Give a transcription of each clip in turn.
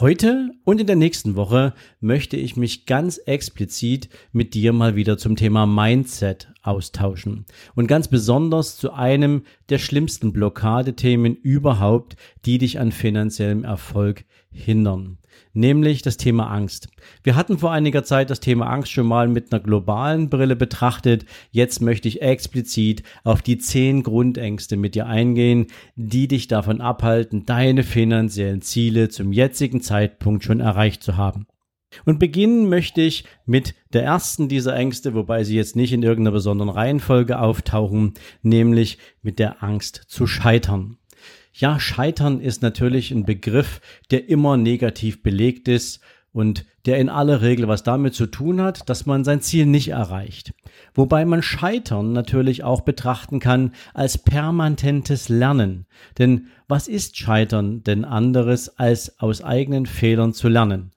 heute und in der nächsten Woche möchte ich mich ganz explizit mit dir mal wieder zum Thema Mindset austauschen. Und ganz besonders zu einem der schlimmsten Blockadethemen überhaupt, die dich an finanziellem Erfolg hindern nämlich das Thema Angst. Wir hatten vor einiger Zeit das Thema Angst schon mal mit einer globalen Brille betrachtet. Jetzt möchte ich explizit auf die zehn Grundängste mit dir eingehen, die dich davon abhalten, deine finanziellen Ziele zum jetzigen Zeitpunkt schon erreicht zu haben. Und beginnen möchte ich mit der ersten dieser Ängste, wobei sie jetzt nicht in irgendeiner besonderen Reihenfolge auftauchen, nämlich mit der Angst zu scheitern. Ja, Scheitern ist natürlich ein Begriff, der immer negativ belegt ist und der in aller Regel was damit zu tun hat, dass man sein Ziel nicht erreicht. Wobei man Scheitern natürlich auch betrachten kann als permanentes Lernen. Denn was ist Scheitern denn anderes als aus eigenen Fehlern zu lernen?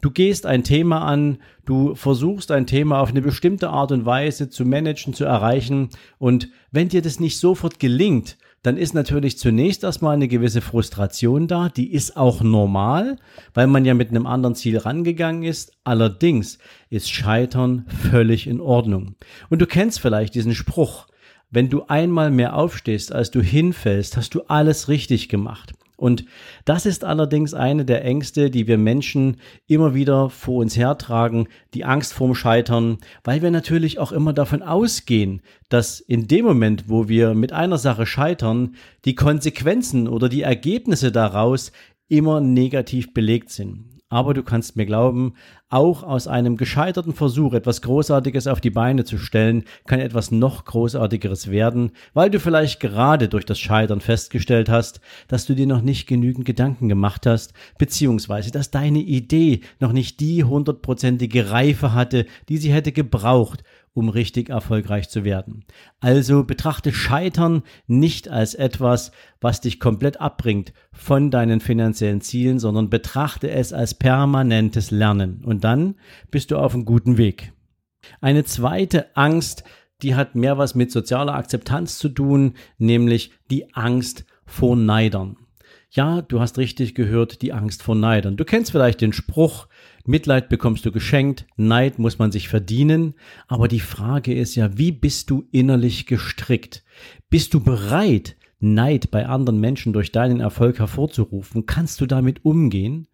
Du gehst ein Thema an, du versuchst ein Thema auf eine bestimmte Art und Weise zu managen, zu erreichen und wenn dir das nicht sofort gelingt, dann ist natürlich zunächst erstmal eine gewisse Frustration da. Die ist auch normal, weil man ja mit einem anderen Ziel rangegangen ist. Allerdings ist Scheitern völlig in Ordnung. Und du kennst vielleicht diesen Spruch. Wenn du einmal mehr aufstehst, als du hinfällst, hast du alles richtig gemacht. Und das ist allerdings eine der Ängste, die wir Menschen immer wieder vor uns hertragen, die Angst vorm Scheitern, weil wir natürlich auch immer davon ausgehen, dass in dem Moment, wo wir mit einer Sache scheitern, die Konsequenzen oder die Ergebnisse daraus immer negativ belegt sind. Aber du kannst mir glauben, auch aus einem gescheiterten Versuch, etwas Großartiges auf die Beine zu stellen, kann etwas noch Großartigeres werden, weil du vielleicht gerade durch das Scheitern festgestellt hast, dass du dir noch nicht genügend Gedanken gemacht hast, beziehungsweise dass deine Idee noch nicht die hundertprozentige Reife hatte, die sie hätte gebraucht, um richtig erfolgreich zu werden. Also betrachte Scheitern nicht als etwas, was dich komplett abbringt von deinen finanziellen Zielen, sondern betrachte es als permanentes Lernen. Und dann bist du auf einem guten Weg. Eine zweite Angst, die hat mehr was mit sozialer Akzeptanz zu tun, nämlich die Angst vor Neidern. Ja, du hast richtig gehört, die Angst vor Neidern. Du kennst vielleicht den Spruch, Mitleid bekommst du geschenkt, Neid muss man sich verdienen, aber die Frage ist ja, wie bist du innerlich gestrickt? Bist du bereit, Neid bei anderen Menschen durch deinen Erfolg hervorzurufen? Kannst du damit umgehen?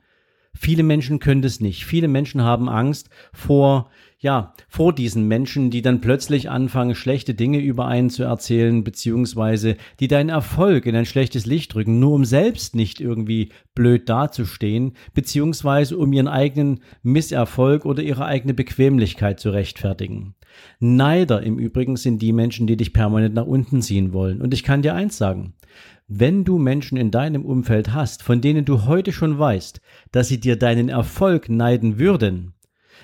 Viele Menschen können das nicht. Viele Menschen haben Angst vor, ja, vor diesen Menschen, die dann plötzlich anfangen, schlechte Dinge über einen zu erzählen, beziehungsweise die deinen Erfolg in ein schlechtes Licht drücken, nur um selbst nicht irgendwie blöd dazustehen, beziehungsweise um ihren eigenen Misserfolg oder ihre eigene Bequemlichkeit zu rechtfertigen. Neider im Übrigen sind die Menschen, die dich permanent nach unten ziehen wollen. Und ich kann dir eins sagen. Wenn du Menschen in deinem Umfeld hast, von denen du heute schon weißt, dass sie dir deinen Erfolg neiden würden,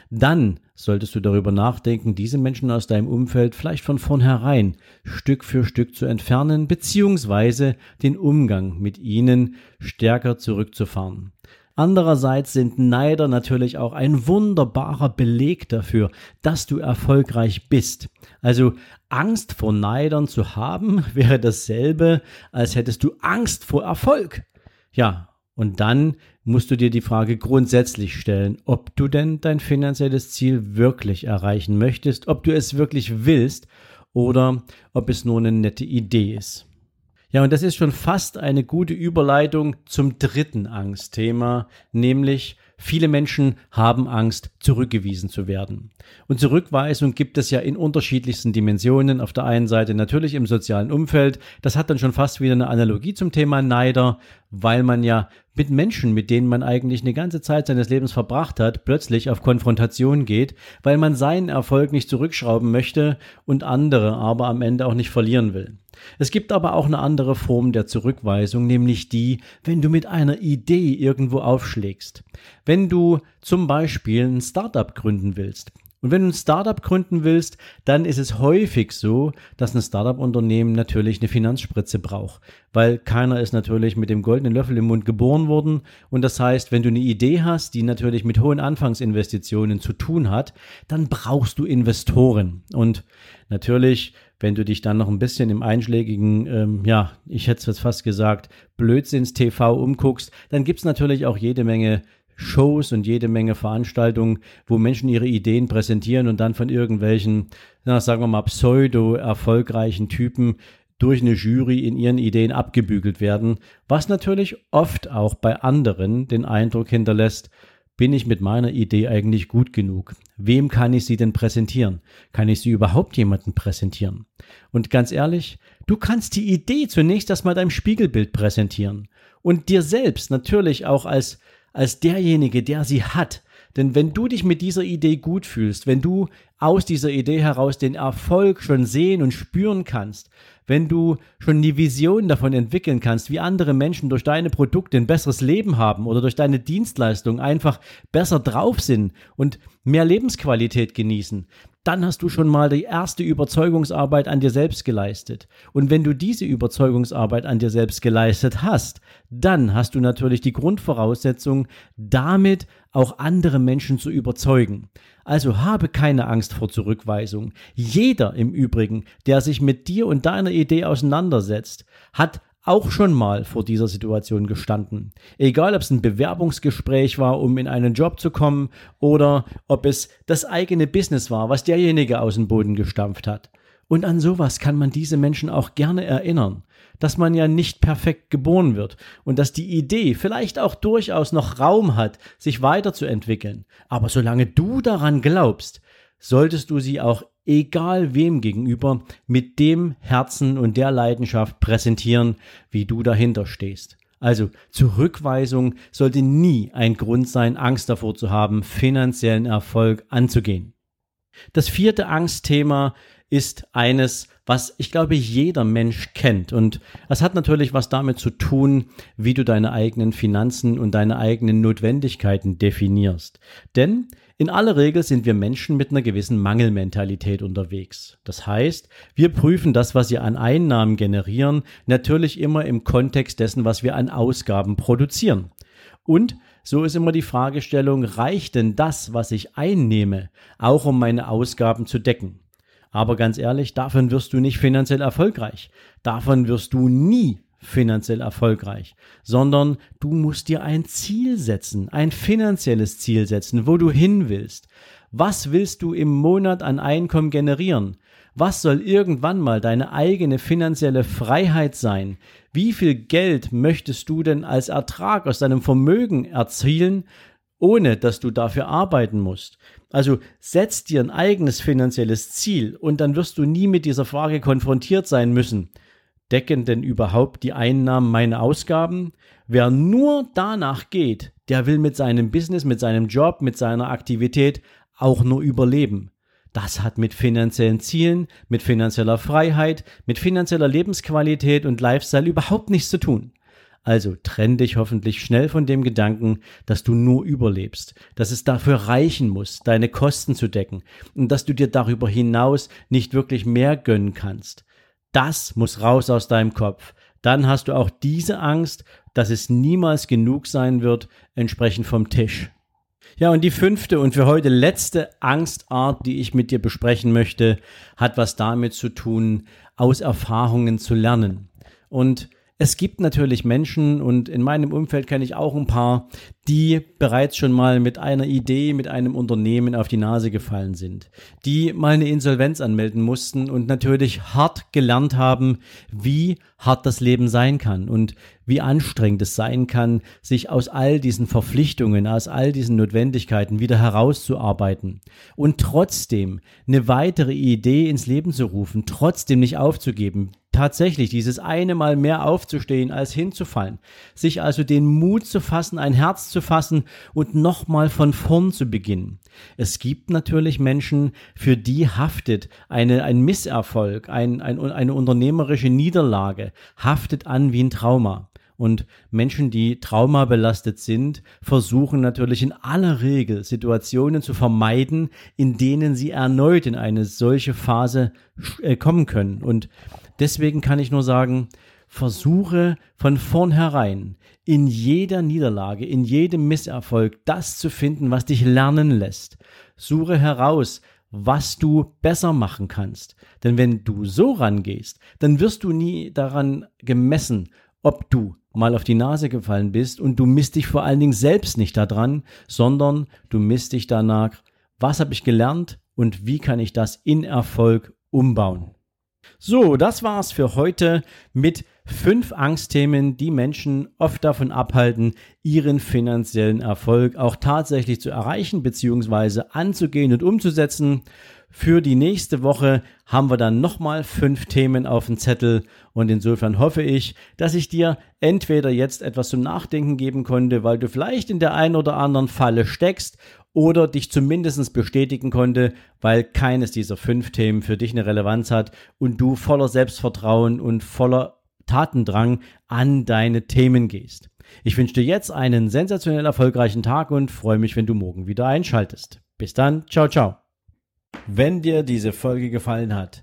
dann solltest du darüber nachdenken, diese Menschen aus deinem Umfeld vielleicht von vornherein Stück für Stück zu entfernen, beziehungsweise den Umgang mit ihnen stärker zurückzufahren. Andererseits sind Neider natürlich auch ein wunderbarer Beleg dafür, dass du erfolgreich bist. Also Angst vor Neidern zu haben, wäre dasselbe, als hättest du Angst vor Erfolg. Ja, und dann musst du dir die Frage grundsätzlich stellen, ob du denn dein finanzielles Ziel wirklich erreichen möchtest, ob du es wirklich willst oder ob es nur eine nette Idee ist. Ja, und das ist schon fast eine gute Überleitung zum dritten Angstthema, nämlich viele Menschen haben Angst, zurückgewiesen zu werden. Und Zurückweisung gibt es ja in unterschiedlichsten Dimensionen. Auf der einen Seite natürlich im sozialen Umfeld. Das hat dann schon fast wieder eine Analogie zum Thema Neider, weil man ja mit Menschen, mit denen man eigentlich eine ganze Zeit seines Lebens verbracht hat, plötzlich auf Konfrontation geht, weil man seinen Erfolg nicht zurückschrauben möchte und andere aber am Ende auch nicht verlieren will. Es gibt aber auch eine andere Form der Zurückweisung, nämlich die, wenn du mit einer Idee irgendwo aufschlägst. Wenn du zum Beispiel ein Startup gründen willst, und wenn du ein Startup gründen willst, dann ist es häufig so, dass ein Startup-Unternehmen natürlich eine Finanzspritze braucht, weil keiner ist natürlich mit dem goldenen Löffel im Mund geboren worden. Und das heißt, wenn du eine Idee hast, die natürlich mit hohen Anfangsinvestitionen zu tun hat, dann brauchst du Investoren. Und natürlich, wenn du dich dann noch ein bisschen im einschlägigen, ähm, ja, ich hätte es jetzt fast gesagt, Blödsinns-TV umguckst, dann gibt's natürlich auch jede Menge Shows und jede Menge Veranstaltungen, wo Menschen ihre Ideen präsentieren und dann von irgendwelchen, na, sagen wir mal, pseudo-erfolgreichen Typen durch eine Jury in ihren Ideen abgebügelt werden, was natürlich oft auch bei anderen den Eindruck hinterlässt, bin ich mit meiner Idee eigentlich gut genug? Wem kann ich sie denn präsentieren? Kann ich sie überhaupt jemandem präsentieren? Und ganz ehrlich, du kannst die Idee zunächst erstmal deinem Spiegelbild präsentieren und dir selbst natürlich auch als als derjenige, der sie hat. Denn wenn du dich mit dieser Idee gut fühlst, wenn du aus dieser Idee heraus den Erfolg schon sehen und spüren kannst, wenn du schon die Vision davon entwickeln kannst, wie andere Menschen durch deine Produkte ein besseres Leben haben oder durch deine Dienstleistung einfach besser drauf sind und mehr Lebensqualität genießen, dann hast du schon mal die erste Überzeugungsarbeit an dir selbst geleistet. Und wenn du diese Überzeugungsarbeit an dir selbst geleistet hast, dann hast du natürlich die Grundvoraussetzung, damit auch andere Menschen zu überzeugen. Also habe keine Angst vor Zurückweisung. Jeder im Übrigen, der sich mit dir und deiner Idee auseinandersetzt, hat auch schon mal vor dieser Situation gestanden. Egal, ob es ein Bewerbungsgespräch war, um in einen Job zu kommen, oder ob es das eigene Business war, was derjenige aus dem Boden gestampft hat. Und an sowas kann man diese Menschen auch gerne erinnern, dass man ja nicht perfekt geboren wird und dass die Idee vielleicht auch durchaus noch Raum hat, sich weiterzuentwickeln. Aber solange du daran glaubst, solltest du sie auch egal wem gegenüber, mit dem Herzen und der Leidenschaft präsentieren, wie du dahinter stehst. Also Zurückweisung sollte nie ein Grund sein, Angst davor zu haben, finanziellen Erfolg anzugehen. Das vierte Angstthema ist eines, was ich glaube jeder Mensch kennt. Und es hat natürlich was damit zu tun, wie du deine eigenen Finanzen und deine eigenen Notwendigkeiten definierst. Denn in aller Regel sind wir Menschen mit einer gewissen Mangelmentalität unterwegs. Das heißt, wir prüfen das, was wir an Einnahmen generieren, natürlich immer im Kontext dessen, was wir an Ausgaben produzieren. Und so ist immer die Fragestellung, reicht denn das, was ich einnehme, auch um meine Ausgaben zu decken? Aber ganz ehrlich, davon wirst du nicht finanziell erfolgreich. Davon wirst du nie finanziell erfolgreich, sondern du musst dir ein Ziel setzen, ein finanzielles Ziel setzen, wo du hin willst. Was willst du im Monat an Einkommen generieren? Was soll irgendwann mal deine eigene finanzielle Freiheit sein? Wie viel Geld möchtest du denn als Ertrag aus deinem Vermögen erzielen, ohne dass du dafür arbeiten musst? Also setz dir ein eigenes finanzielles Ziel und dann wirst du nie mit dieser Frage konfrontiert sein müssen. Decken denn überhaupt die Einnahmen meine Ausgaben? Wer nur danach geht, der will mit seinem Business, mit seinem Job, mit seiner Aktivität auch nur überleben. Das hat mit finanziellen Zielen, mit finanzieller Freiheit, mit finanzieller Lebensqualität und Lifestyle überhaupt nichts zu tun. Also trenn dich hoffentlich schnell von dem Gedanken, dass du nur überlebst, dass es dafür reichen muss, deine Kosten zu decken und dass du dir darüber hinaus nicht wirklich mehr gönnen kannst. Das muss raus aus deinem Kopf. Dann hast du auch diese Angst, dass es niemals genug sein wird, entsprechend vom Tisch. Ja, und die fünfte und für heute letzte Angstart, die ich mit dir besprechen möchte, hat was damit zu tun, aus Erfahrungen zu lernen. Und es gibt natürlich Menschen und in meinem Umfeld kenne ich auch ein paar, die bereits schon mal mit einer Idee, mit einem Unternehmen auf die Nase gefallen sind, die mal eine Insolvenz anmelden mussten und natürlich hart gelernt haben, wie hart das Leben sein kann und wie anstrengend es sein kann, sich aus all diesen Verpflichtungen, aus all diesen Notwendigkeiten wieder herauszuarbeiten und trotzdem eine weitere Idee ins Leben zu rufen, trotzdem nicht aufzugeben, tatsächlich dieses eine Mal mehr aufzustehen als hinzufallen, sich also den Mut zu fassen, ein Herz zu fassen und nochmal von vorn zu beginnen. Es gibt natürlich Menschen, für die haftet eine, ein Misserfolg, ein, ein, eine unternehmerische Niederlage, haftet an wie ein Trauma. Und Menschen, die traumabelastet sind, versuchen natürlich in aller Regel Situationen zu vermeiden, in denen sie erneut in eine solche Phase äh, kommen können. Und deswegen kann ich nur sagen, versuche von vornherein in jeder Niederlage, in jedem Misserfolg das zu finden, was dich lernen lässt. Suche heraus, was du besser machen kannst. Denn wenn du so rangehst, dann wirst du nie daran gemessen, ob du mal auf die Nase gefallen bist und du misst dich vor allen Dingen selbst nicht daran, sondern du misst dich danach, was habe ich gelernt und wie kann ich das in Erfolg umbauen. So, das war's für heute mit fünf Angstthemen, die Menschen oft davon abhalten, ihren finanziellen Erfolg auch tatsächlich zu erreichen bzw. anzugehen und umzusetzen. Für die nächste Woche haben wir dann nochmal fünf Themen auf dem Zettel und insofern hoffe ich, dass ich dir entweder jetzt etwas zum Nachdenken geben konnte, weil du vielleicht in der einen oder anderen Falle steckst oder dich zumindest bestätigen konnte, weil keines dieser fünf Themen für dich eine Relevanz hat und du voller Selbstvertrauen und voller Tatendrang an deine Themen gehst. Ich wünsche dir jetzt einen sensationell erfolgreichen Tag und freue mich, wenn du morgen wieder einschaltest. Bis dann, ciao, ciao. Wenn dir diese Folge gefallen hat,